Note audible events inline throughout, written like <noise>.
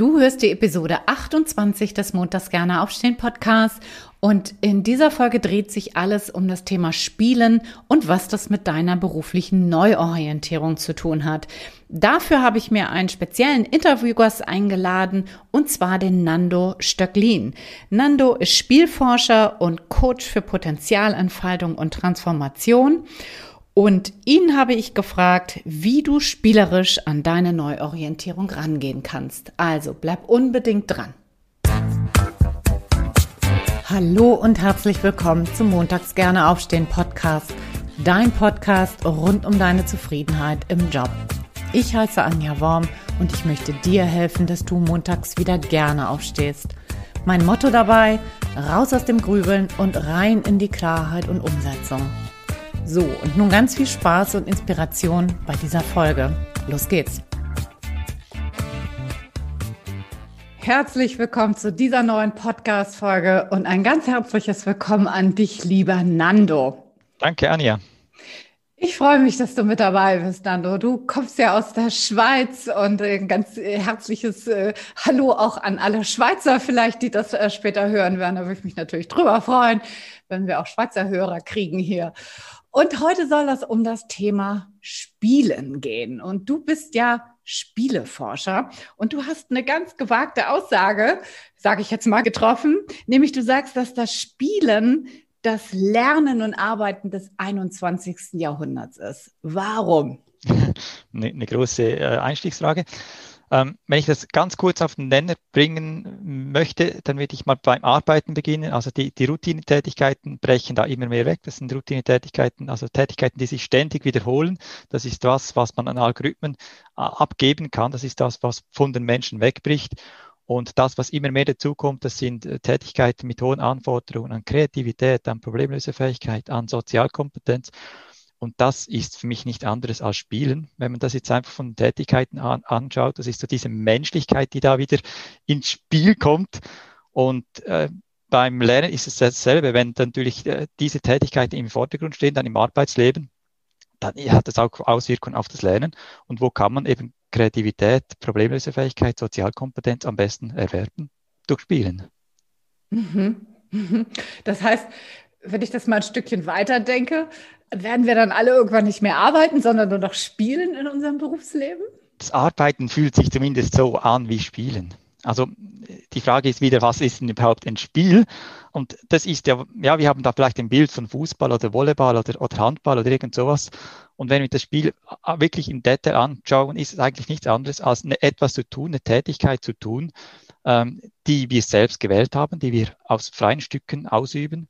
Du hörst die Episode 28 des Montags gerne aufstehen Podcasts und in dieser Folge dreht sich alles um das Thema Spielen und was das mit deiner beruflichen Neuorientierung zu tun hat. Dafür habe ich mir einen speziellen Interviewgast eingeladen und zwar den Nando Stöcklin. Nando ist Spielforscher und Coach für Potenzialentfaltung und Transformation. Und ihn habe ich gefragt, wie du spielerisch an deine Neuorientierung rangehen kannst. Also bleib unbedingt dran. Hallo und herzlich willkommen zum Montags gerne aufstehen Podcast. Dein Podcast rund um deine Zufriedenheit im Job. Ich heiße Anja Worm und ich möchte dir helfen, dass du montags wieder gerne aufstehst. Mein Motto dabei, raus aus dem Grübeln und rein in die Klarheit und Umsetzung. So, und nun ganz viel Spaß und Inspiration bei dieser Folge. Los geht's! Herzlich willkommen zu dieser neuen Podcast-Folge und ein ganz herzliches Willkommen an dich, lieber Nando. Danke, Anja. Ich freue mich, dass du mit dabei bist, Nando. Du kommst ja aus der Schweiz und ein ganz herzliches äh, Hallo auch an alle Schweizer vielleicht, die das äh, später hören werden. Da würde ich mich natürlich drüber freuen, wenn wir auch Schweizer Hörer kriegen hier. Und heute soll es um das Thema Spielen gehen. Und du bist ja Spieleforscher und du hast eine ganz gewagte Aussage, sage ich jetzt mal, getroffen, nämlich du sagst, dass das Spielen das Lernen und Arbeiten des 21. Jahrhunderts ist. Warum? Eine, <laughs> eine große äh, Einstiegsfrage. Ähm, wenn ich das ganz kurz auf den Nenner bringen möchte, dann würde ich mal beim Arbeiten beginnen. Also die, die Routinetätigkeiten brechen da immer mehr weg. Das sind Routinetätigkeiten, also Tätigkeiten, die sich ständig wiederholen. Das ist was, was man an Algorithmen äh, abgeben kann. Das ist das, was von den Menschen wegbricht. Und das, was immer mehr dazukommt, das sind äh, Tätigkeiten mit hohen Anforderungen an Kreativität, an Problemlösefähigkeit, an Sozialkompetenz. Und das ist für mich nicht anderes als Spielen. Wenn man das jetzt einfach von Tätigkeiten an, anschaut, das ist so diese Menschlichkeit, die da wieder ins Spiel kommt. Und äh, beim Lernen ist es dasselbe. Wenn natürlich äh, diese Tätigkeiten im Vordergrund stehen, dann im Arbeitsleben, dann hat das auch Auswirkungen auf das Lernen. Und wo kann man eben Kreativität, Problemlösefähigkeit, Sozialkompetenz am besten erwerben? Durch Spielen. Mhm. <laughs> Das heißt, wenn ich das mal ein Stückchen weiter denke, werden wir dann alle irgendwann nicht mehr arbeiten, sondern nur noch spielen in unserem Berufsleben? Das Arbeiten fühlt sich zumindest so an wie Spielen. Also die Frage ist wieder, was ist denn überhaupt ein Spiel? Und das ist ja, ja, wir haben da vielleicht ein Bild von Fußball oder Volleyball oder, oder Handball oder irgend sowas. Und wenn wir das Spiel wirklich im Detail anschauen, ist es eigentlich nichts anderes als eine, etwas zu tun, eine Tätigkeit zu tun, ähm, die wir selbst gewählt haben, die wir aus freien Stücken ausüben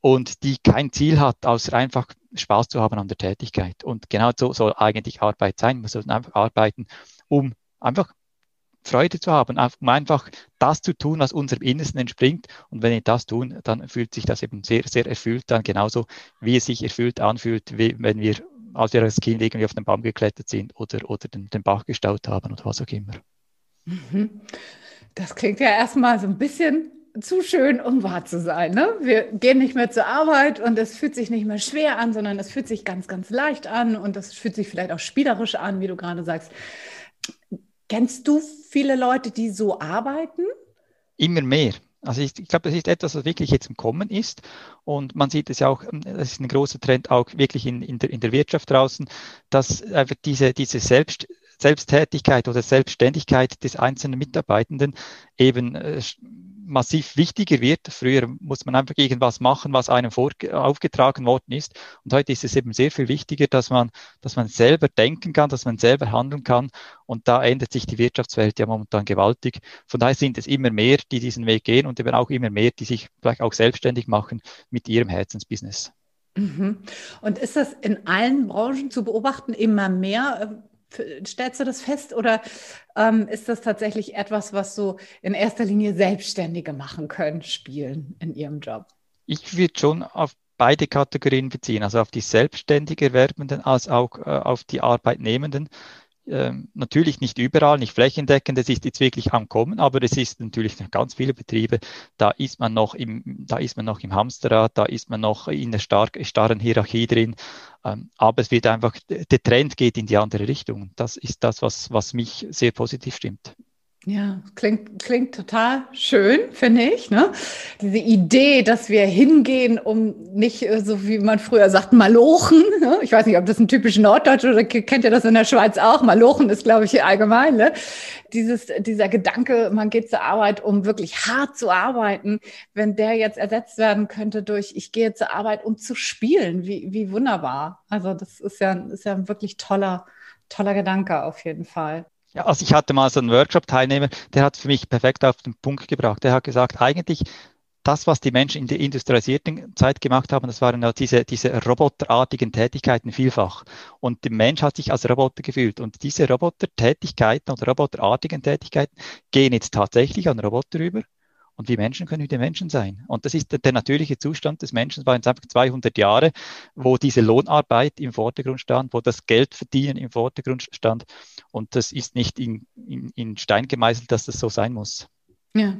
und die kein Ziel hat, außer einfach Spaß zu haben an der Tätigkeit. Und genau so soll eigentlich Arbeit sein. Man soll einfach arbeiten, um einfach Freude zu haben, um einfach das zu tun, was unserem Innersten entspringt. Und wenn wir das tun, dann fühlt sich das eben sehr, sehr erfüllt dann genauso, wie es sich erfüllt anfühlt, wie wenn wir als wir als Kind irgendwie auf den Baum geklettert sind oder, oder den, den Bach gestaut haben oder was auch immer. Mhm. Das klingt ja erstmal so ein bisschen zu schön, um wahr zu sein. Ne? Wir gehen nicht mehr zur Arbeit und es fühlt sich nicht mehr schwer an, sondern es fühlt sich ganz, ganz leicht an und es fühlt sich vielleicht auch spielerisch an, wie du gerade sagst. Kennst du viele Leute, die so arbeiten? Immer mehr. Also ich, ich glaube, das ist etwas, was wirklich jetzt im Kommen ist. Und man sieht es ja auch, das ist ein großer Trend auch wirklich in, in, der, in der Wirtschaft draußen, dass einfach diese, diese Selbst, Selbsttätigkeit oder Selbstständigkeit des einzelnen Mitarbeitenden eben äh, massiv wichtiger wird. Früher muss man einfach irgendwas machen, was einem aufgetragen worden ist. Und heute ist es eben sehr viel wichtiger, dass man, dass man selber denken kann, dass man selber handeln kann. Und da ändert sich die Wirtschaftswelt ja momentan gewaltig. Von daher sind es immer mehr, die diesen Weg gehen und eben auch immer mehr, die sich vielleicht auch selbstständig machen mit ihrem Herzensbusiness. Mhm. Und ist das in allen Branchen zu beobachten, immer mehr? Stellst du das fest oder ähm, ist das tatsächlich etwas, was so in erster Linie Selbstständige machen können, spielen in ihrem Job? Ich würde schon auf beide Kategorien beziehen, also auf die selbstständig Erwerbenden als auch äh, auf die Arbeitnehmenden. Ähm, natürlich nicht überall, nicht flächendeckend, das ist jetzt wirklich am Kommen, aber es ist natürlich noch ganz viele Betriebe, da ist man noch im, da ist man noch im Hamsterrad, da ist man noch in der stark, starren Hierarchie drin, ähm, aber es wird einfach, der Trend geht in die andere Richtung. Das ist das, was, was mich sehr positiv stimmt. Ja, klingt, klingt total schön, finde ich. Ne? Diese Idee, dass wir hingehen, um nicht äh, so wie man früher sagt, malochen. Ne? Ich weiß nicht, ob das ein typisch Norddeutsch oder kennt ihr das in der Schweiz auch? Malochen ist, glaube ich, allgemein. Ne? Dieses, dieser Gedanke, man geht zur Arbeit, um wirklich hart zu arbeiten, wenn der jetzt ersetzt werden könnte durch, ich gehe zur Arbeit, um zu spielen. Wie, wie wunderbar. Also das ist ja, ist ja ein wirklich toller, toller Gedanke auf jeden Fall. Ja, also ich hatte mal so einen Workshop-Teilnehmer, der hat für mich perfekt auf den Punkt gebracht. Der hat gesagt, eigentlich das, was die Menschen in der industrialisierten Zeit gemacht haben, das waren ja diese, diese roboterartigen Tätigkeiten vielfach. Und der Mensch hat sich als Roboter gefühlt. Und diese Robotertätigkeiten oder roboterartigen Tätigkeiten gehen jetzt tatsächlich an Roboter über. Und wir Menschen können wieder Menschen sein. Und das ist der, der natürliche Zustand des Menschen. Waren jetzt einfach 200 Jahre, wo diese Lohnarbeit im Vordergrund stand, wo das Geldverdienen im Vordergrund stand. Und das ist nicht in, in, in Stein gemeißelt, dass das so sein muss. Ja.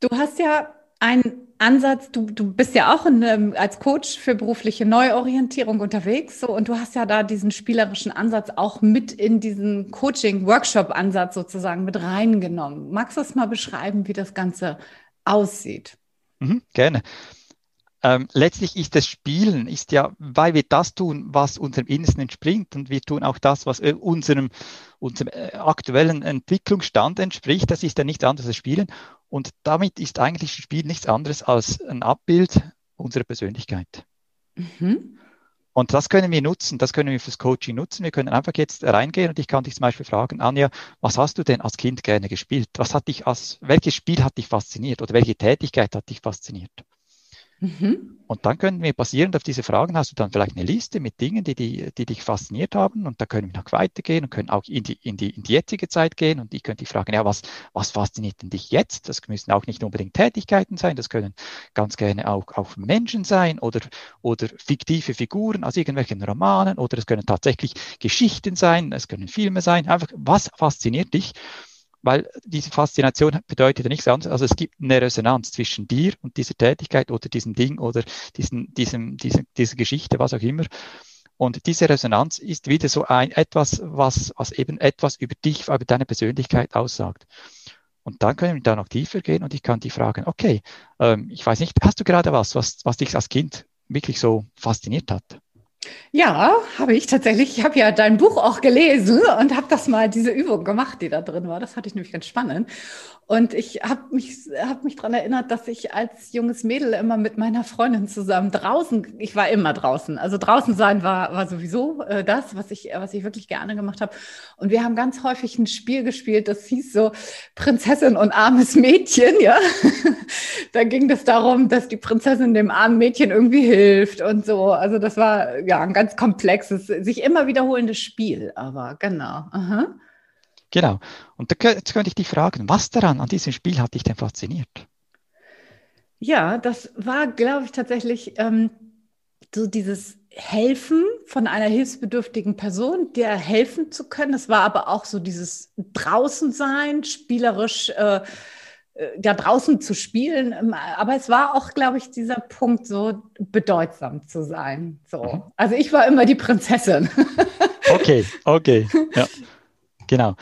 Du hast ja einen Ansatz, du, du bist ja auch in, als Coach für berufliche Neuorientierung unterwegs so, und du hast ja da diesen spielerischen Ansatz auch mit in diesen Coaching-Workshop-Ansatz sozusagen mit reingenommen. Magst du das mal beschreiben, wie das Ganze aussieht? Mhm, gerne. Ähm, letztlich ist das Spielen, ist ja, weil wir das tun, was unserem Innersten entspringt und wir tun auch das, was äh, unserem, unserem äh, aktuellen Entwicklungsstand entspricht, das ist ja nichts anderes als Spielen. Und damit ist eigentlich das Spiel nichts anderes als ein Abbild unserer Persönlichkeit. Mhm. Und das können wir nutzen, das können wir fürs Coaching nutzen. Wir können einfach jetzt reingehen und ich kann dich zum Beispiel fragen, Anja, was hast du denn als Kind gerne gespielt? Was hat dich als, welches Spiel hat dich fasziniert oder welche Tätigkeit hat dich fasziniert? Mhm. Und dann können wir basierend auf diese Fragen, hast du dann vielleicht eine Liste mit Dingen, die, die, die dich fasziniert haben und da können wir noch weitergehen und können auch in die, in die, in die jetzige Zeit gehen und ich könnte dich fragen, ja, was, was fasziniert denn dich jetzt? Das müssen auch nicht unbedingt Tätigkeiten sein, das können ganz gerne auch, auch Menschen sein oder, oder fiktive Figuren aus irgendwelchen Romanen oder es können tatsächlich Geschichten sein, es können Filme sein, einfach was fasziniert dich? Weil diese Faszination bedeutet ja nichts anderes, also es gibt eine Resonanz zwischen dir und dieser Tätigkeit oder diesem Ding oder diesen, diesem, diese, dieser Geschichte, was auch immer. Und diese Resonanz ist wieder so ein etwas, was, was eben etwas über dich, über deine Persönlichkeit aussagt. Und dann können wir da noch tiefer gehen und ich kann dich fragen, okay, ähm, ich weiß nicht, hast du gerade was, was, was dich als Kind wirklich so fasziniert hat? Ja, habe ich tatsächlich. Ich habe ja dein Buch auch gelesen und habe das mal, diese Übung gemacht, die da drin war. Das fand ich nämlich ganz spannend. Und ich habe mich, hab mich daran erinnert, dass ich als junges Mädel immer mit meiner Freundin zusammen draußen, ich war immer draußen. Also draußen sein war, war sowieso äh, das, was ich, was ich wirklich gerne gemacht habe. Und wir haben ganz häufig ein Spiel gespielt, das hieß so Prinzessin und armes Mädchen, ja. <laughs> da ging es darum, dass die Prinzessin dem armen Mädchen irgendwie hilft und so. Also das war ja ein ganz komplexes, sich immer wiederholendes Spiel, aber genau. Aha. Genau. Und da, jetzt könnte ich dich fragen, was daran an diesem Spiel hat dich denn fasziniert? Ja, das war, glaube ich, tatsächlich ähm, so dieses Helfen von einer hilfsbedürftigen Person, der helfen zu können. Es war aber auch so dieses Draußensein, spielerisch äh, da draußen zu spielen. Ähm, aber es war auch, glaube ich, dieser Punkt, so bedeutsam zu sein. So. Mhm. Also ich war immer die Prinzessin. <laughs> okay, okay. Ja. Genau.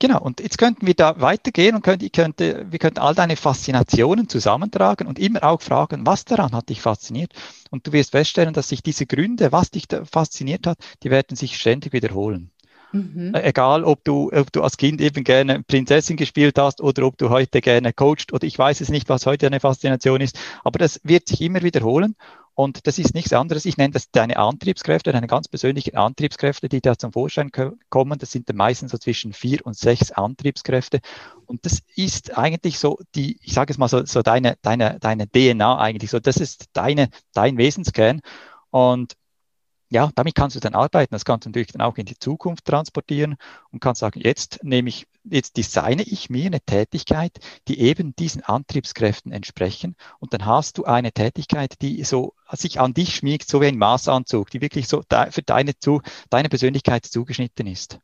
Genau, und jetzt könnten wir da weitergehen und könnte, könnte, wir könnten all deine Faszinationen zusammentragen und immer auch fragen, was daran hat dich fasziniert. Und du wirst feststellen, dass sich diese Gründe, was dich fasziniert hat, die werden sich ständig wiederholen. Mhm. Äh, egal, ob du, ob du als Kind eben gerne Prinzessin gespielt hast oder ob du heute gerne coacht oder ich weiß es nicht, was heute eine Faszination ist, aber das wird sich immer wiederholen und das ist nichts anderes. Ich nenne das deine Antriebskräfte, deine ganz persönlichen Antriebskräfte, die da zum Vorschein kommen. Das sind meistens so zwischen vier und sechs Antriebskräfte. Und das ist eigentlich so die, ich sage es mal so, so deine, deine, deine DNA eigentlich. So, das ist deine, dein Wesenskern. Und ja, damit kannst du dann arbeiten. Das kannst du natürlich dann auch in die Zukunft transportieren und kannst sagen, jetzt nehme ich, jetzt designe ich mir eine Tätigkeit, die eben diesen Antriebskräften entsprechen. Und dann hast du eine Tätigkeit, die so sich an dich schmiegt, so wie ein Maßanzug, die wirklich so für deine, zu, deine Persönlichkeit zugeschnitten ist.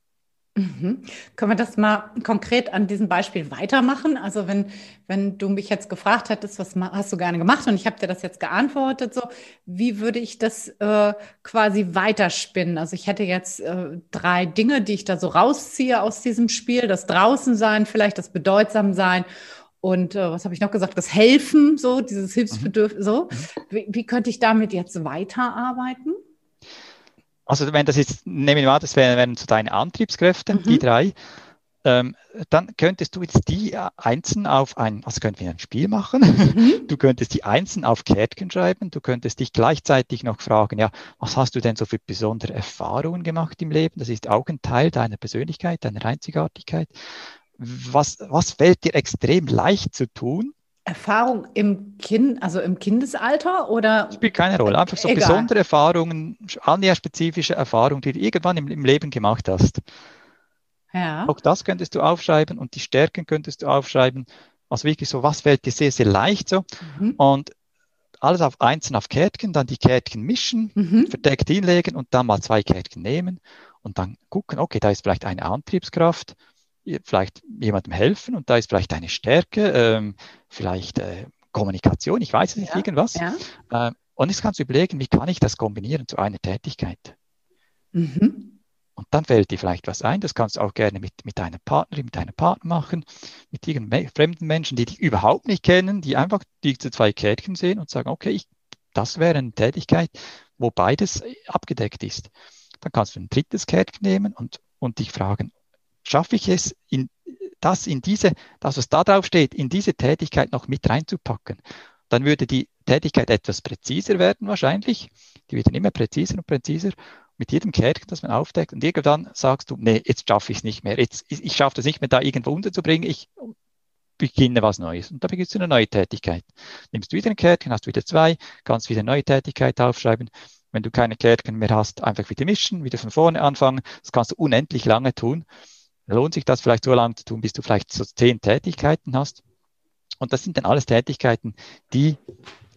Mhm. Können wir das mal konkret an diesem Beispiel weitermachen? Also wenn, wenn du mich jetzt gefragt hättest, was hast du gerne gemacht und ich habe dir das jetzt geantwortet, so wie würde ich das äh, quasi weiterspinnen? Also ich hätte jetzt äh, drei Dinge, die ich da so rausziehe aus diesem Spiel: das Draußensein, vielleicht das Bedeutsamsein und äh, was habe ich noch gesagt? Das Helfen, so dieses Hilfsbedürfnis. So, mhm. wie, wie könnte ich damit jetzt weiterarbeiten? Also wenn das jetzt, nehmen wir mal, das wären, wären so deine Antriebskräfte, mhm. die drei, ähm, dann könntest du jetzt die einzeln auf ein, also könnten wir ein Spiel machen, mhm. <laughs> du könntest die einzeln auf Kärtchen schreiben, du könntest dich gleichzeitig noch fragen, ja, was hast du denn so für besondere Erfahrungen gemacht im Leben? Das ist auch ein Teil deiner Persönlichkeit, deiner Einzigartigkeit. Was, was fällt dir extrem leicht zu tun? Erfahrung im Kind, also im Kindesalter oder? Spielt keine Rolle. Einfach so Egal. besondere Erfahrungen, annäherspezifische Erfahrungen, die du irgendwann im, im, Leben gemacht hast. Ja. Auch das könntest du aufschreiben und die Stärken könntest du aufschreiben. Also wirklich so, was fällt dir sehr, sehr leicht so. Mhm. Und alles auf einzeln auf Kärtchen, dann die Kärtchen mischen, mhm. verdeckt hinlegen und dann mal zwei Kärtchen nehmen und dann gucken, okay, da ist vielleicht eine Antriebskraft vielleicht jemandem helfen und da ist vielleicht eine Stärke, ähm, vielleicht äh, Kommunikation, ich weiß es nicht, ja, irgendwas. Ja. Äh, und jetzt kannst du überlegen, wie kann ich das kombinieren zu einer Tätigkeit? Mhm. Und dann fällt dir vielleicht was ein, das kannst du auch gerne mit, mit deiner Partnerin, mit deinem Partner machen, mit irgendeinem fremden Menschen, die dich überhaupt nicht kennen, die einfach diese zwei Kärtchen sehen und sagen, okay, ich, das wäre eine Tätigkeit, wo beides abgedeckt ist. Dann kannst du ein drittes Kärtchen nehmen und, und dich fragen, schaffe ich es, in, das in diese, das, was da drauf steht, in diese Tätigkeit noch mit reinzupacken. Dann würde die Tätigkeit etwas präziser werden wahrscheinlich. Die wird dann immer präziser und präziser mit jedem Kärtchen, das man aufdeckt. Und irgendwann sagst du, nee, jetzt schaffe ich es nicht mehr. Jetzt, ich schaffe es nicht mehr, da irgendwo unterzubringen. Ich beginne was Neues. Und da beginnst du eine neue Tätigkeit. Nimmst du wieder ein Kärtchen, hast wieder zwei, kannst wieder eine neue Tätigkeit aufschreiben. Wenn du keine Kärtchen mehr hast, einfach wieder mischen, wieder von vorne anfangen. Das kannst du unendlich lange tun lohnt sich das vielleicht so lange zu tun, bis du vielleicht so zehn Tätigkeiten hast. Und das sind dann alles Tätigkeiten, die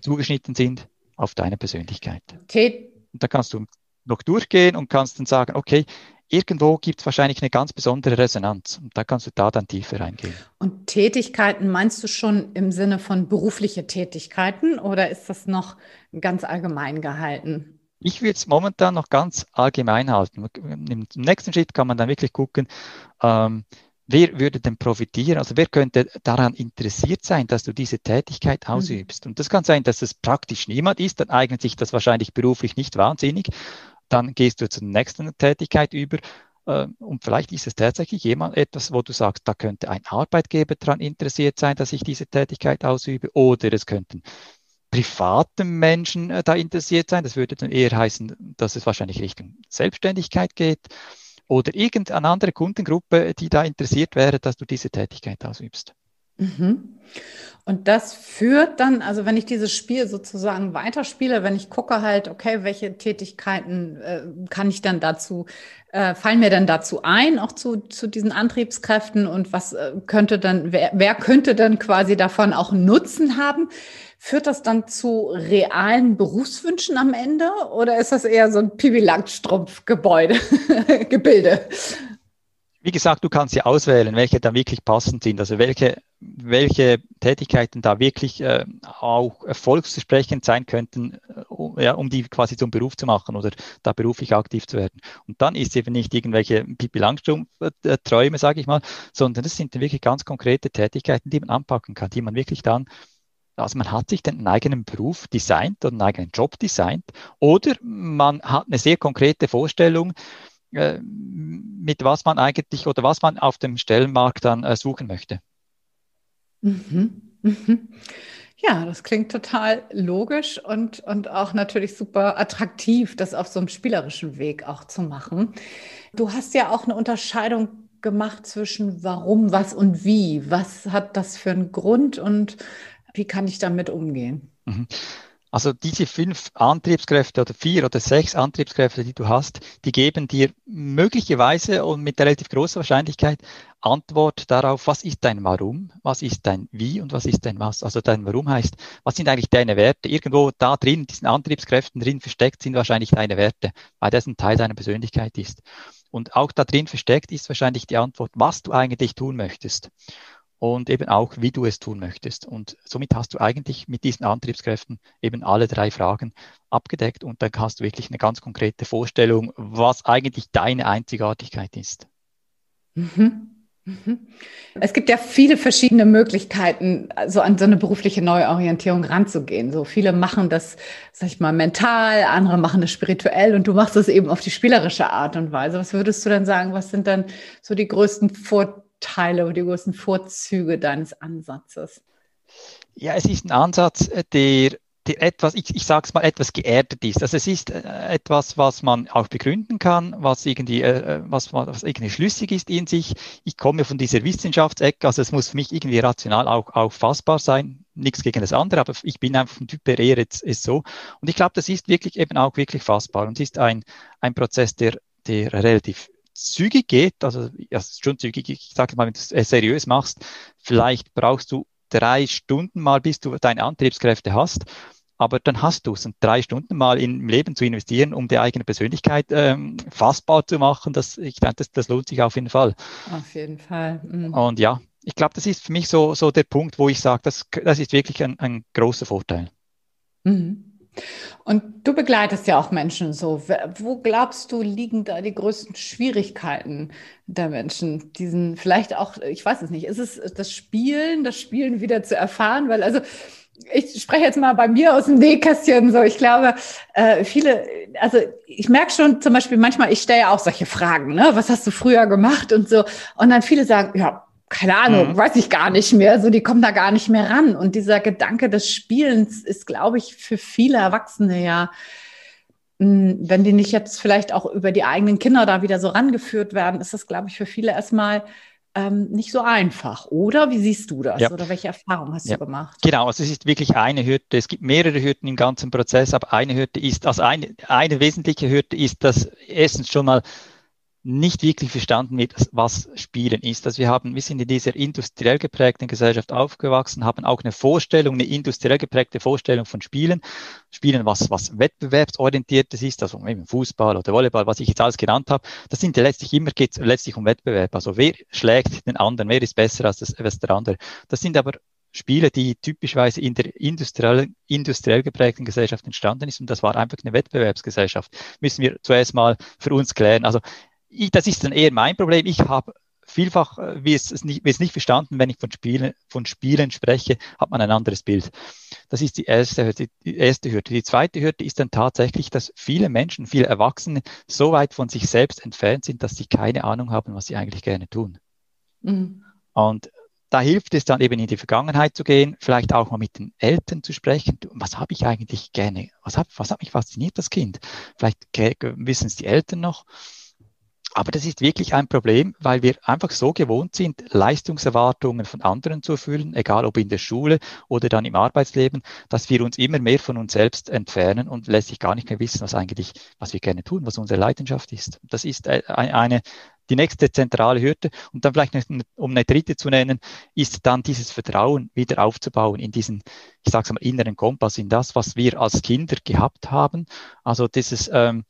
zugeschnitten sind auf deine Persönlichkeit. Okay. Und da kannst du noch durchgehen und kannst dann sagen, okay, irgendwo gibt es wahrscheinlich eine ganz besondere Resonanz und da kannst du da dann tiefer reingehen. Und Tätigkeiten meinst du schon im Sinne von berufliche Tätigkeiten oder ist das noch ganz allgemein gehalten? Ich würde es momentan noch ganz allgemein halten. Im nächsten Schritt kann man dann wirklich gucken, ähm, wer würde denn profitieren? Also wer könnte daran interessiert sein, dass du diese Tätigkeit mhm. ausübst? Und das kann sein, dass es praktisch niemand ist, dann eignet sich das wahrscheinlich beruflich nicht wahnsinnig. Dann gehst du zur nächsten Tätigkeit über. Äh, und vielleicht ist es tatsächlich jemand etwas, wo du sagst, da könnte ein Arbeitgeber daran interessiert sein, dass ich diese Tätigkeit ausübe. Oder es könnten privaten Menschen äh, da interessiert sein. Das würde dann eher heißen, dass es wahrscheinlich Richtung Selbstständigkeit geht oder irgendeine andere Kundengruppe, die da interessiert wäre, dass du diese Tätigkeit ausübst. Mhm. Und das führt dann, also wenn ich dieses Spiel sozusagen weiterspiele, wenn ich gucke halt, okay, welche Tätigkeiten äh, kann ich dann dazu, äh, fallen mir dann dazu ein, auch zu, zu diesen Antriebskräften und was äh, könnte dann, wer, wer könnte dann quasi davon auch Nutzen haben? Führt das dann zu realen Berufswünschen am Ende oder ist das eher so ein Pipi Langstrumpf-Gebäude, <laughs> Gebilde? Wie gesagt, du kannst ja auswählen, welche da wirklich passend sind, also welche, welche Tätigkeiten da wirklich äh, auch erfolgsversprechend sein könnten, äh, ja, um die quasi zum Beruf zu machen oder da beruflich aktiv zu werden. Und dann ist eben nicht irgendwelche Pipi Langstrumpf-Träume, sage ich mal, sondern das sind wirklich ganz konkrete Tätigkeiten, die man anpacken kann, die man wirklich dann also man hat sich einen eigenen Beruf designt oder einen eigenen Job designt oder man hat eine sehr konkrete Vorstellung, äh, mit was man eigentlich oder was man auf dem Stellenmarkt dann äh, suchen möchte. Mhm. Mhm. Ja, das klingt total logisch und, und auch natürlich super attraktiv, das auf so einem spielerischen Weg auch zu machen. Du hast ja auch eine Unterscheidung gemacht zwischen warum, was und wie. Was hat das für einen Grund und wie kann ich damit umgehen? Mhm. Also diese fünf Antriebskräfte oder vier oder sechs Antriebskräfte, die du hast, die geben dir möglicherweise und mit relativ großer Wahrscheinlichkeit Antwort darauf, was ist dein Warum, was ist dein Wie und was ist dein Was. Also dein Warum heißt, was sind eigentlich deine Werte? Irgendwo da drin, diesen Antriebskräften drin versteckt sind wahrscheinlich deine Werte, weil das ein Teil deiner Persönlichkeit ist. Und auch da drin versteckt ist wahrscheinlich die Antwort, was du eigentlich tun möchtest und eben auch, wie du es tun möchtest. Und somit hast du eigentlich mit diesen Antriebskräften eben alle drei Fragen abgedeckt und dann hast du wirklich eine ganz konkrete Vorstellung, was eigentlich deine Einzigartigkeit ist. Mhm. Mhm. Es gibt ja viele verschiedene Möglichkeiten, so an so eine berufliche Neuorientierung ranzugehen. So viele machen das, sag ich mal, mental, andere machen das spirituell und du machst das eben auf die spielerische Art und Weise. Was würdest du dann sagen? Was sind dann so die größten Vorteile oder die größten Vorzüge deines Ansatzes? Ja, es ist ein Ansatz, der die etwas, ich, ich sage es mal, etwas geerdet ist. Also es ist äh, etwas, was man auch begründen kann, was irgendwie, äh, äh, was, was irgendwie schlüssig ist in sich. Ich komme von dieser Wissenschaftsecke, also es muss für mich irgendwie rational auch, auch fassbar sein. Nichts gegen das andere, aber ich bin einfach vom Typ her eher jetzt ist so. Und ich glaube, das ist wirklich eben auch wirklich fassbar und ist ein, ein Prozess, der, der relativ zügig geht, also ja, schon zügig, ich sage mal, wenn du es seriös machst, vielleicht brauchst du drei Stunden mal, bis du deine Antriebskräfte hast. Aber dann hast du es. Und drei Stunden mal im Leben zu investieren, um die eigene Persönlichkeit ähm, fassbar zu machen, das, ich denke, das, das lohnt sich auf jeden Fall. Auf jeden Fall. Mhm. Und ja, ich glaube, das ist für mich so, so der Punkt, wo ich sage, das, das ist wirklich ein, ein großer Vorteil. Mhm. Und du begleitest ja auch Menschen so. Wo glaubst du, liegen da die größten Schwierigkeiten der Menschen? Diesen vielleicht auch, ich weiß es nicht, ist es das Spielen, das Spielen wieder zu erfahren? Weil also ich spreche jetzt mal bei mir aus dem Nähkästchen so. Ich glaube, äh, viele, also ich merke schon zum Beispiel manchmal, ich stelle ja auch solche Fragen, ne? Was hast du früher gemacht und so? Und dann viele sagen, ja, keine Ahnung, mhm. weiß ich gar nicht mehr. So, die kommen da gar nicht mehr ran. Und dieser Gedanke des Spielens ist, glaube ich, für viele Erwachsene ja, hm, wenn die nicht jetzt vielleicht auch über die eigenen Kinder da wieder so rangeführt werden, ist das, glaube ich, für viele erstmal ähm, nicht so einfach, oder? Wie siehst du das? Ja. Oder welche Erfahrungen hast ja. du gemacht? Genau, also es ist wirklich eine Hürde. Es gibt mehrere Hürden im ganzen Prozess, aber eine Hürde ist, also eine, eine wesentliche Hürde ist, dass erstens schon mal nicht wirklich verstanden wird, was Spielen ist. Also wir haben, wir sind in dieser industriell geprägten Gesellschaft aufgewachsen, haben auch eine Vorstellung, eine industriell geprägte Vorstellung von Spielen. Spielen, was, was wettbewerbsorientiertes ist, also eben Fußball oder Volleyball, was ich jetzt alles genannt habe. Das sind letztlich immer, geht letztlich um Wettbewerb. Also wer schlägt den anderen, wer ist besser als, das, als der andere. Das sind aber Spiele, die typischweise in der industriell, industriell geprägten Gesellschaft entstanden ist. Und das war einfach eine Wettbewerbsgesellschaft. Müssen wir zuerst mal für uns klären. Also ich, das ist dann eher mein Problem. Ich habe vielfach, äh, wie es, es, nicht, wie es nicht verstanden, wenn ich von Spielen, von Spielen spreche, hat man ein anderes Bild. Das ist die erste, Hürde, die erste Hürde. Die zweite Hürde ist dann tatsächlich, dass viele Menschen, viele Erwachsene so weit von sich selbst entfernt sind, dass sie keine Ahnung haben, was sie eigentlich gerne tun. Mhm. Und da hilft es dann eben in die Vergangenheit zu gehen, vielleicht auch mal mit den Eltern zu sprechen. Was habe ich eigentlich gerne? Was hat, was hat mich fasziniert, das Kind? Vielleicht wissen es die Eltern noch. Aber das ist wirklich ein Problem, weil wir einfach so gewohnt sind, Leistungserwartungen von anderen zu erfüllen, egal ob in der Schule oder dann im Arbeitsleben, dass wir uns immer mehr von uns selbst entfernen und letztlich gar nicht mehr wissen, was eigentlich, was wir gerne tun, was unsere Leidenschaft ist. Das ist äh, eine, die nächste zentrale Hürde. Und dann vielleicht, um eine dritte zu nennen, ist dann dieses Vertrauen wieder aufzubauen in diesen, ich sage mal, inneren Kompass, in das, was wir als Kinder gehabt haben. Also dieses, ähm,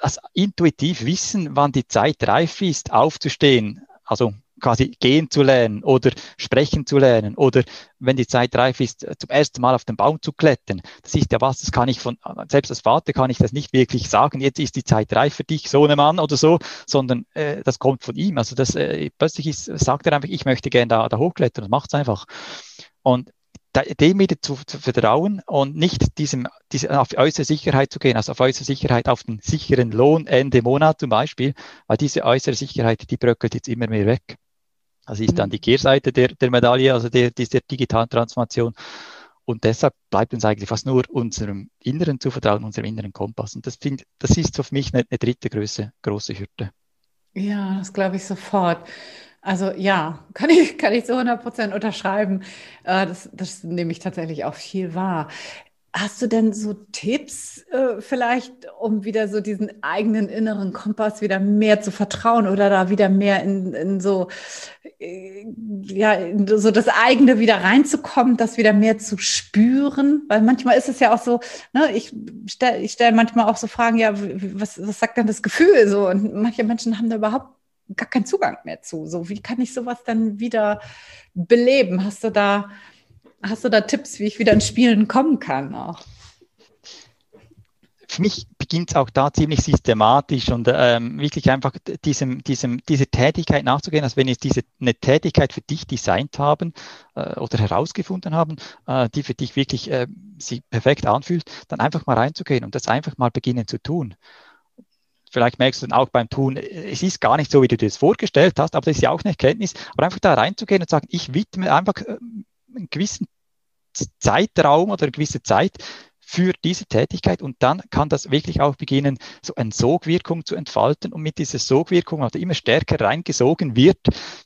das intuitiv wissen, wann die Zeit reif ist, aufzustehen, also quasi gehen zu lernen oder sprechen zu lernen oder wenn die Zeit reif ist, zum ersten Mal auf den Baum zu klettern. Das ist ja was, das kann ich von, selbst als Vater kann ich das nicht wirklich sagen, jetzt ist die Zeit reif für dich, so Mann oder so, sondern äh, das kommt von ihm. Also das äh, plötzlich ist, sagt er einfach, ich möchte gerne da, da hochklettern, das macht es einfach. Und dem wieder zu, zu, vertrauen und nicht diesem, diese, auf äußere Sicherheit zu gehen, also auf äußere Sicherheit, auf den sicheren Lohn Ende Monat zum Beispiel, weil diese äußere Sicherheit, die bröckelt jetzt immer mehr weg. Also ist dann mhm. die Kehrseite der, der Medaille, also der, dieser digitalen Transformation. Und deshalb bleibt uns eigentlich fast nur unserem Inneren zu vertrauen, unserem inneren Kompass. Und das, find, das ist für mich eine, eine dritte große, große Hürde. Ja, das glaube ich sofort. Also ja, <laughs> kann ich, kann ich zu 100 Prozent unterschreiben. Äh, das, das nehme ich tatsächlich auch viel wahr. Hast du denn so Tipps äh, vielleicht, um wieder so diesen eigenen inneren Kompass wieder mehr zu vertrauen oder da wieder mehr in, in so, äh, ja, in so das eigene wieder reinzukommen, das wieder mehr zu spüren? Weil manchmal ist es ja auch so, ne, ich stelle ich stell manchmal auch so Fragen, ja, was, was sagt denn das Gefühl so? Und manche Menschen haben da überhaupt gar keinen Zugang mehr zu. So, wie kann ich sowas dann wieder beleben? Hast du da Hast du da Tipps, wie ich wieder ins Spielen kommen kann auch? Für mich beginnt es auch da ziemlich systematisch und ähm, wirklich einfach diesem, diesem, diese Tätigkeit nachzugehen, als wenn ich diese eine Tätigkeit für dich designt haben äh, oder herausgefunden haben, äh, die für dich wirklich äh, sich perfekt anfühlt, dann einfach mal reinzugehen und das einfach mal beginnen zu tun vielleicht merkst du dann auch beim Tun, es ist gar nicht so, wie du dir das vorgestellt hast, aber das ist ja auch eine Erkenntnis, aber einfach da reinzugehen und sagen, ich widme einfach äh, einen gewissen Zeitraum oder eine gewisse Zeit für diese Tätigkeit und dann kann das wirklich auch beginnen, so eine Sogwirkung zu entfalten und mit dieser Sogwirkung, also immer stärker reingesogen wird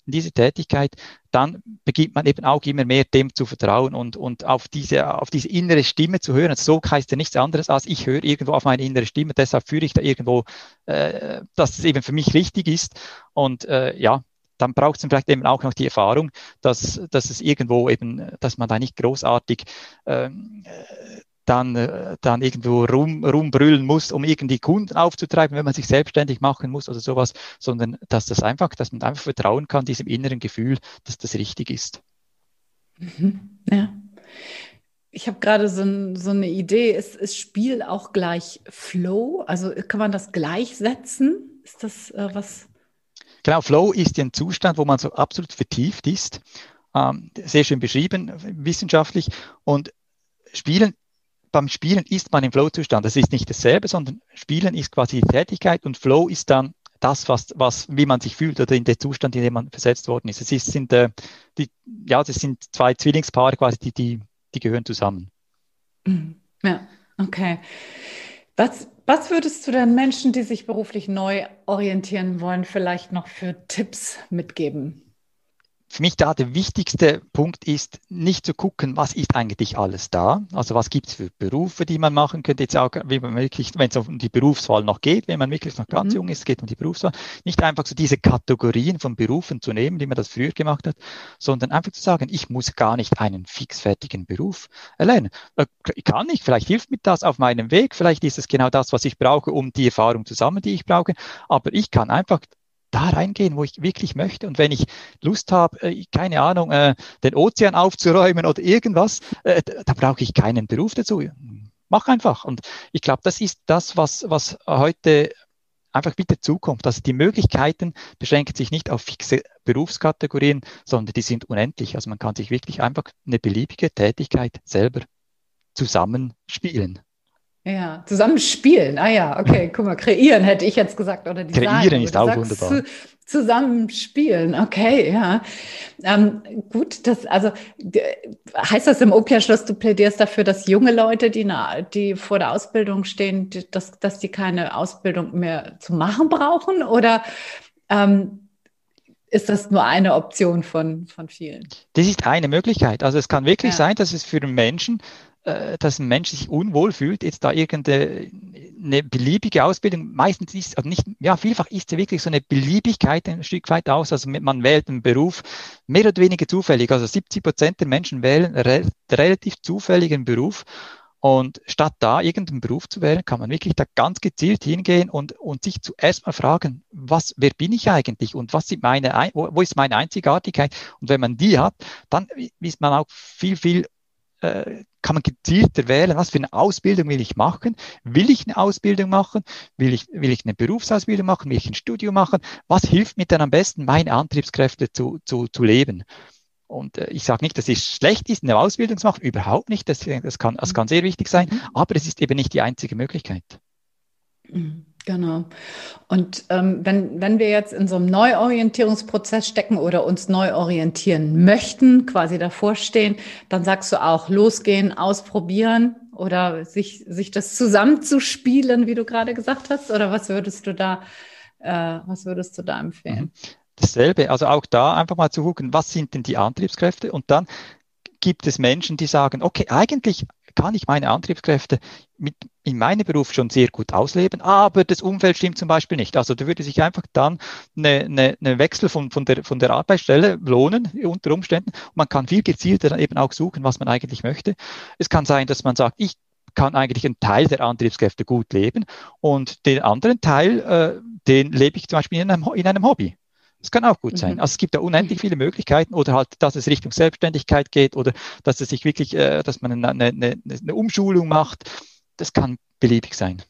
in diese Tätigkeit, dann beginnt man eben auch immer mehr dem zu vertrauen und, und auf diese, auf diese innere Stimme zu hören. Also Sog heißt ja nichts anderes als ich höre irgendwo auf meine innere Stimme, deshalb führe ich da irgendwo, äh, dass es eben für mich richtig ist und äh, ja, dann braucht es vielleicht eben auch noch die Erfahrung, dass, dass es irgendwo eben, dass man da nicht großartig ähm, dann, äh, dann irgendwo rum, rumbrüllen muss, um irgendwie Kunden aufzutreiben, wenn man sich selbstständig machen muss oder sowas, sondern dass das einfach, dass man einfach vertrauen kann, diesem inneren Gefühl, dass das richtig ist. Mhm. Ja. Ich habe gerade so, so, eine Idee, ist, ist Spiel auch gleich Flow? Also kann man das gleichsetzen? Ist das äh, was? Genau, Flow ist ein Zustand, wo man so absolut vertieft ist. Ähm, sehr schön beschrieben, wissenschaftlich. Und Spielen, beim Spielen ist man im Flow-Zustand. Das ist nicht dasselbe, sondern Spielen ist quasi die Tätigkeit und Flow ist dann das, was, was, wie man sich fühlt oder in der Zustand, in dem man versetzt worden ist. Es ist, sind, äh, die, ja, das sind zwei Zwillingspaare quasi, die, die, die gehören zusammen. Mhm. Ja, okay. Was, was würdest du denn Menschen, die sich beruflich neu orientieren wollen, vielleicht noch für Tipps mitgeben? Für mich da der wichtigste Punkt ist, nicht zu gucken, was ist eigentlich alles da. Also was gibt es für Berufe, die man machen könnte. Jetzt auch, wenn man wirklich, wenn es um die Berufswahl noch geht, wenn man wirklich noch ganz mhm. jung ist, geht um die Berufswahl. Nicht einfach so diese Kategorien von Berufen zu nehmen, wie man das früher gemacht hat, sondern einfach zu sagen, ich muss gar nicht einen fixfertigen Beruf erlernen. Äh, ich kann nicht, vielleicht hilft mir das auf meinem Weg, vielleicht ist es genau das, was ich brauche, um die Erfahrung zu sammeln, die ich brauche. Aber ich kann einfach da reingehen, wo ich wirklich möchte. Und wenn ich Lust habe, äh, keine Ahnung, äh, den Ozean aufzuräumen oder irgendwas, äh, da brauche ich keinen Beruf dazu. Mach einfach. Und ich glaube, das ist das, was, was heute einfach wieder zukommt. Also die Möglichkeiten beschränken sich nicht auf fixe Berufskategorien, sondern die sind unendlich. Also man kann sich wirklich einfach eine beliebige Tätigkeit selber zusammenspielen. Ja, zusammen spielen. Ah ja, okay, guck mal, kreieren hätte ich jetzt gesagt oder design. Kreieren ist auch wunderbar. Zu, zusammen spielen, okay, ja. Ähm, gut, das, also heißt das im Umkehrschluss, du plädierst dafür, dass junge Leute, die, na, die vor der Ausbildung stehen, dass, dass die keine Ausbildung mehr zu machen brauchen? Oder ähm, ist das nur eine Option von, von vielen? Das ist eine Möglichkeit. Also es kann wirklich ja. sein, dass es für einen Menschen dass ein Mensch sich unwohl fühlt, jetzt da irgendeine eine beliebige Ausbildung, meistens ist, also nicht, ja, vielfach ist ja wirklich so eine Beliebigkeit ein Stück weit aus, also man wählt einen Beruf mehr oder weniger zufällig, also 70 Prozent der Menschen wählen re relativ zufälligen Beruf. Und statt da irgendeinen Beruf zu wählen, kann man wirklich da ganz gezielt hingehen und, und sich zuerst mal fragen, was, wer bin ich eigentlich und was sind meine, wo, wo ist meine Einzigartigkeit? Und wenn man die hat, dann ist man auch viel, viel äh, kann man gezielter wählen, was für eine Ausbildung will ich machen? Will ich eine Ausbildung machen? Will ich, will ich eine Berufsausbildung machen? Will ich ein Studium machen? Was hilft mir dann am besten, meine Antriebskräfte zu, zu, zu leben? Und äh, ich sage nicht, dass es schlecht ist, eine Ausbildung zu machen, überhaupt nicht. Das, das, kann, das kann sehr wichtig sein, mhm. aber es ist eben nicht die einzige Möglichkeit. Mhm. Genau. Und ähm, wenn, wenn wir jetzt in so einem Neuorientierungsprozess stecken oder uns neu orientieren möchten, quasi davor stehen, dann sagst du auch losgehen, ausprobieren oder sich, sich das zusammenzuspielen, wie du gerade gesagt hast? Oder was würdest du da, äh, was würdest du da empfehlen? Mhm. Dasselbe, also auch da einfach mal zu gucken, was sind denn die Antriebskräfte und dann gibt es Menschen, die sagen, okay, eigentlich kann ich meine Antriebskräfte mit, in meinem Beruf schon sehr gut ausleben, aber das Umfeld stimmt zum Beispiel nicht. Also da würde sich einfach dann eine, eine, eine Wechsel von, von, der, von der Arbeitsstelle lohnen unter Umständen. Und man kann viel gezielter dann eben auch suchen, was man eigentlich möchte. Es kann sein, dass man sagt, ich kann eigentlich einen Teil der Antriebskräfte gut leben und den anderen Teil, äh, den lebe ich zum Beispiel in einem, in einem Hobby. Das kann auch gut sein. Mhm. Also es gibt da unendlich viele Möglichkeiten oder halt, dass es Richtung Selbstständigkeit geht oder dass es sich wirklich, äh, dass man eine, eine, eine Umschulung macht. Das kann beliebig sein.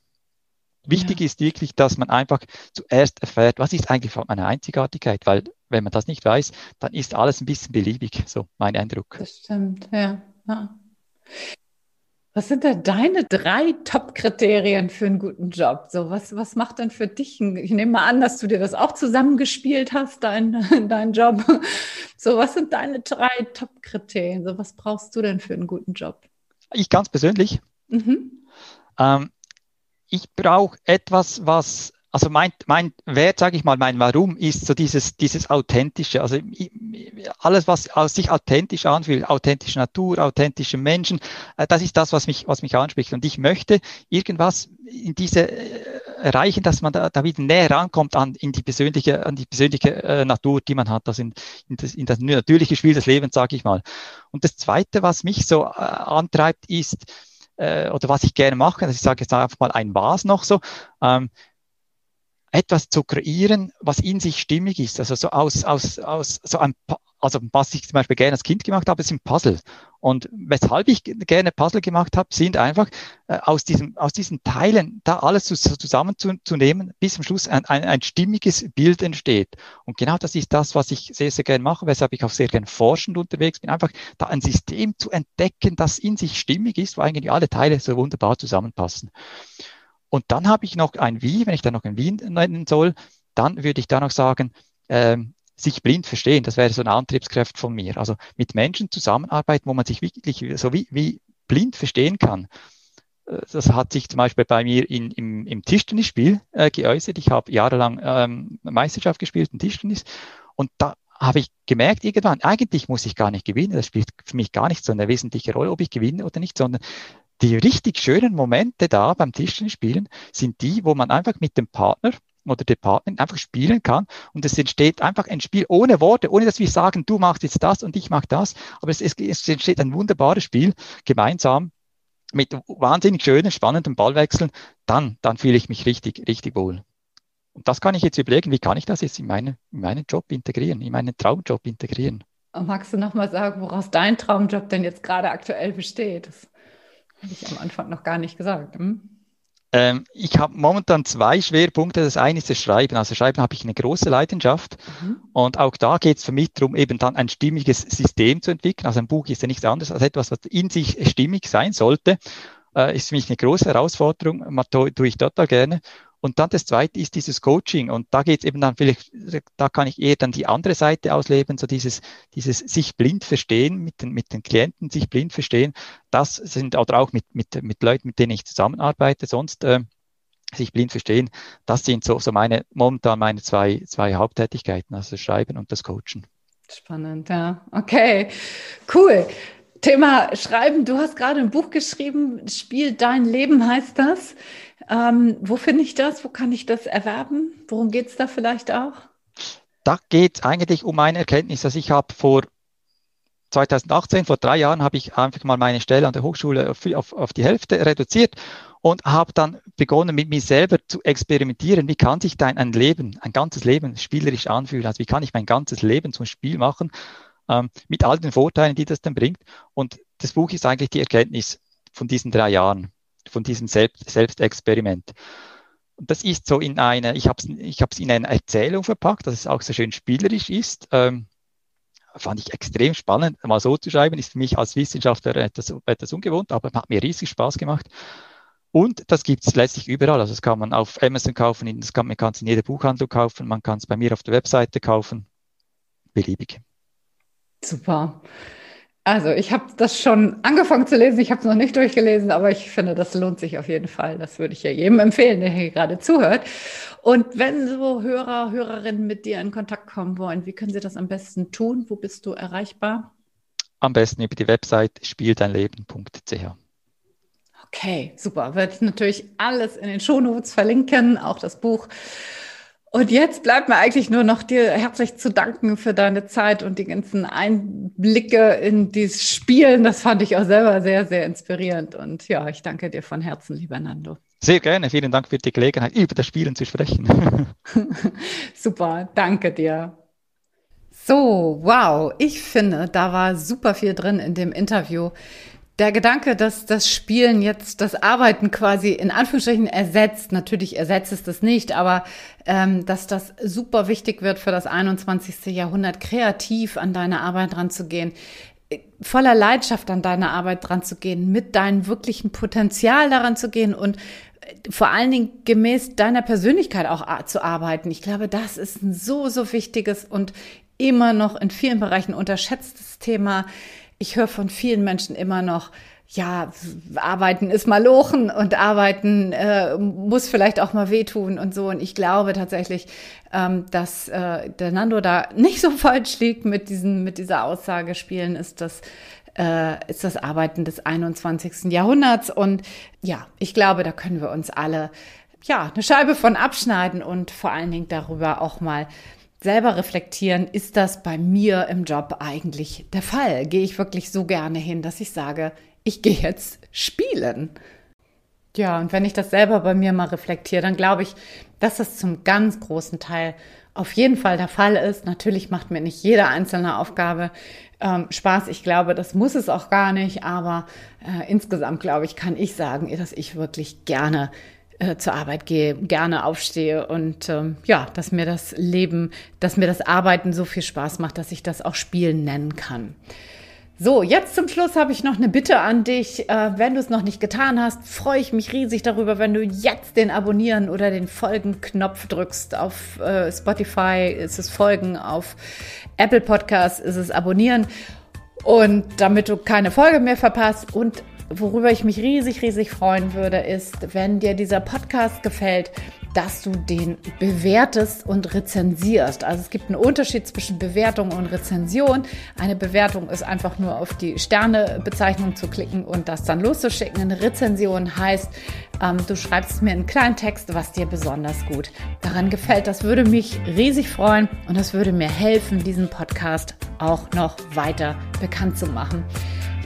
Wichtig ja. ist wirklich, dass man einfach zuerst erfährt, was ist eigentlich meine Einzigartigkeit, weil wenn man das nicht weiß, dann ist alles ein bisschen beliebig, so mein Eindruck. Das stimmt, ja. ja. Was sind denn deine drei Top-Kriterien für einen guten Job? So, was, was macht denn für dich? Ich nehme mal an, dass du dir das auch zusammengespielt hast, dein, <laughs> dein Job. So, was sind deine drei Top-Kriterien? So, was brauchst du denn für einen guten Job? Ich ganz persönlich. Mhm. Ähm, ich brauche etwas, was also mein, mein Wert, sage ich mal, mein Warum ist so dieses, dieses Authentische. Also alles, was sich authentisch anfühlt, authentische Natur, authentische Menschen, äh, das ist das, was mich, was mich anspricht. Und ich möchte irgendwas in diese äh, erreichen, dass man da, da wieder näher rankommt an, in die persönliche, an die persönliche äh, Natur, die man hat, also in, in, das, in das natürliche Spiel des Lebens, sage ich mal. Und das Zweite, was mich so äh, antreibt, ist, äh, oder was ich gerne mache, also ich sage jetzt einfach mal ein Was noch so, ähm, etwas zu kreieren, was in sich stimmig ist. Also so aus, aus, aus so ein, also was ich zum Beispiel gerne als Kind gemacht habe, sind Puzzle. Und weshalb ich gerne Puzzle gemacht habe, sind einfach äh, aus, diesem, aus diesen Teilen da alles zu, zusammenzunehmen, bis zum Schluss ein, ein, ein stimmiges Bild entsteht. Und genau das ist das, was ich sehr, sehr gerne mache, weshalb ich auch sehr gerne forschend unterwegs bin, einfach da ein System zu entdecken, das in sich stimmig ist, wo eigentlich alle Teile so wunderbar zusammenpassen. Und dann habe ich noch ein Wie, wenn ich da noch ein Wie nennen soll, dann würde ich da noch sagen, ähm, sich blind verstehen, das wäre so eine Antriebskraft von mir. Also mit Menschen zusammenarbeiten, wo man sich wirklich so wie, wie blind verstehen kann. Äh, das hat sich zum Beispiel bei mir in, im, im Tischtennisspiel äh, geäußert. Ich habe jahrelang ähm, Meisterschaft gespielt in Tischtennis und da habe ich gemerkt irgendwann, eigentlich muss ich gar nicht gewinnen. Das spielt für mich gar nicht so eine wesentliche Rolle, ob ich gewinne oder nicht, sondern die richtig schönen Momente da beim Tischtennisspielen sind die, wo man einfach mit dem Partner oder der Partnerin einfach spielen kann und es entsteht einfach ein Spiel ohne Worte, ohne dass wir sagen, du machst jetzt das und ich mach das, aber es, es, es entsteht ein wunderbares Spiel gemeinsam mit wahnsinnig schönen, spannenden Ballwechseln, dann, dann fühle ich mich richtig, richtig wohl. Und das kann ich jetzt überlegen, wie kann ich das jetzt in meinen, in meinen Job integrieren, in meinen Traumjob integrieren. Magst du nochmal sagen, woraus dein Traumjob denn jetzt gerade aktuell besteht? Habe ich am Anfang noch gar nicht gesagt. Hm? Ähm, ich habe momentan zwei Schwerpunkte. Das eine ist das Schreiben. Also Schreiben habe ich eine große Leidenschaft. Mhm. Und auch da geht es für mich darum, eben dann ein stimmiges System zu entwickeln. Also ein Buch ist ja nichts anderes als etwas, was in sich stimmig sein sollte. Äh, ist für mich eine große Herausforderung. Tue ich total gerne. Und dann das zweite ist dieses Coaching. Und da geht es eben dann vielleicht, da kann ich eher dann die andere Seite ausleben, so dieses, dieses sich blind verstehen mit den, mit den Klienten, sich blind verstehen. Das sind oder auch mit, mit, mit Leuten, mit denen ich zusammenarbeite, sonst äh, sich blind verstehen. Das sind so, so meine, momentan meine zwei, zwei Haupttätigkeiten, also das Schreiben und das Coachen. Spannend, ja. Okay, cool. Thema Schreiben. Du hast gerade ein Buch geschrieben, Spiel dein Leben heißt das. Ähm, wo finde ich das? Wo kann ich das erwerben? Worum geht es da vielleicht auch? Da geht es eigentlich um meine Erkenntnis. Also ich habe vor 2018, vor drei Jahren, habe ich einfach mal meine Stelle an der Hochschule auf, auf, auf die Hälfte reduziert und habe dann begonnen, mit mir selber zu experimentieren. Wie kann sich dein ein Leben, ein ganzes Leben spielerisch anfühlen? Also wie kann ich mein ganzes Leben zum Spiel machen? Ähm, mit all den Vorteilen, die das dann bringt. Und das Buch ist eigentlich die Erkenntnis von diesen drei Jahren von diesem Selbst Selbstexperiment. Und das ist so in eine, ich habe es ich in eine Erzählung verpackt, dass es auch so schön spielerisch ist. Ähm, fand ich extrem spannend, mal so zu schreiben, ist für mich als Wissenschaftler etwas, etwas ungewohnt, aber hat mir riesig Spaß gemacht. Und das gibt es letztlich überall. Also das kann man auf Amazon kaufen, das kann, man kann es in jeder Buchhandlung kaufen, man kann es bei mir auf der Webseite kaufen. Beliebig. Super. Also ich habe das schon angefangen zu lesen, ich habe es noch nicht durchgelesen, aber ich finde, das lohnt sich auf jeden Fall. Das würde ich ja jedem empfehlen, der hier gerade zuhört. Und wenn so Hörer, Hörerinnen mit dir in Kontakt kommen wollen, wie können sie das am besten tun? Wo bist du erreichbar? Am besten über die Website spielteinleben.ch. Okay, super. Werde ich natürlich alles in den Shownotes verlinken, auch das Buch. Und jetzt bleibt mir eigentlich nur noch dir herzlich zu danken für deine Zeit und die ganzen Einblicke in dieses Spielen. Das fand ich auch selber sehr, sehr inspirierend. Und ja, ich danke dir von Herzen, lieber Nando. Sehr gerne. Vielen Dank für die Gelegenheit, über das Spielen zu sprechen. <laughs> Super, danke dir. So, wow. Ich finde, da war super viel drin in dem Interview der Gedanke, dass das Spielen jetzt das Arbeiten quasi in Anführungsstrichen ersetzt, natürlich ersetzt es das nicht, aber ähm, dass das super wichtig wird für das 21. Jahrhundert, kreativ an deine Arbeit dran zu gehen, voller Leidenschaft an deine Arbeit dran zu gehen, mit deinem wirklichen Potenzial daran zu gehen und äh, vor allen Dingen gemäß deiner Persönlichkeit auch zu arbeiten. Ich glaube, das ist ein so, so wichtiges und immer noch in vielen Bereichen unterschätztes Thema ich höre von vielen Menschen immer noch, ja, arbeiten ist mal lochen und arbeiten äh, muss vielleicht auch mal wehtun und so. Und ich glaube tatsächlich, ähm, dass äh, der Nando da nicht <laughs> so falsch liegt mit, diesen, mit dieser Aussage, Spielen ist das, äh, ist das Arbeiten des 21. Jahrhunderts. Und ja, ich glaube, da können wir uns alle ja, eine Scheibe von abschneiden und vor allen Dingen darüber auch mal selber reflektieren, ist das bei mir im Job eigentlich der Fall? Gehe ich wirklich so gerne hin, dass ich sage, ich gehe jetzt spielen? Ja, und wenn ich das selber bei mir mal reflektiere, dann glaube ich, dass das zum ganz großen Teil auf jeden Fall der Fall ist. Natürlich macht mir nicht jede einzelne Aufgabe ähm, Spaß. Ich glaube, das muss es auch gar nicht, aber äh, insgesamt glaube ich, kann ich sagen, dass ich wirklich gerne äh, zur Arbeit gehe, gerne aufstehe und ähm, ja, dass mir das Leben, dass mir das Arbeiten so viel Spaß macht, dass ich das auch Spielen nennen kann. So, jetzt zum Schluss habe ich noch eine Bitte an dich. Äh, wenn du es noch nicht getan hast, freue ich mich riesig darüber, wenn du jetzt den Abonnieren oder den Folgen-Knopf drückst. Auf äh, Spotify ist es Folgen, auf Apple Podcasts ist es Abonnieren. Und damit du keine Folge mehr verpasst und worüber ich mich riesig, riesig freuen würde, ist, wenn dir dieser Podcast gefällt, dass du den bewertest und rezensierst. Also es gibt einen Unterschied zwischen Bewertung und Rezension. Eine Bewertung ist einfach nur auf die Sternebezeichnung zu klicken und das dann loszuschicken. Eine Rezension heißt, ähm, du schreibst mir einen kleinen Text, was dir besonders gut daran gefällt. Das würde mich riesig freuen und das würde mir helfen, diesen Podcast auch noch weiter bekannt zu machen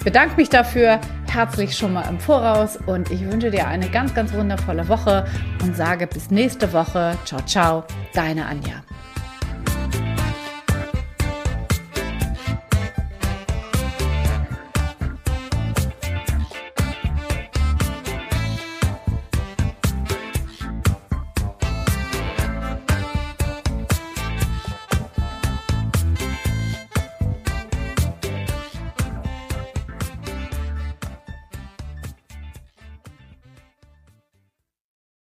bedanke mich dafür herzlich schon mal im Voraus und ich wünsche dir eine ganz, ganz wundervolle Woche und sage bis nächste Woche. Ciao, ciao, deine Anja.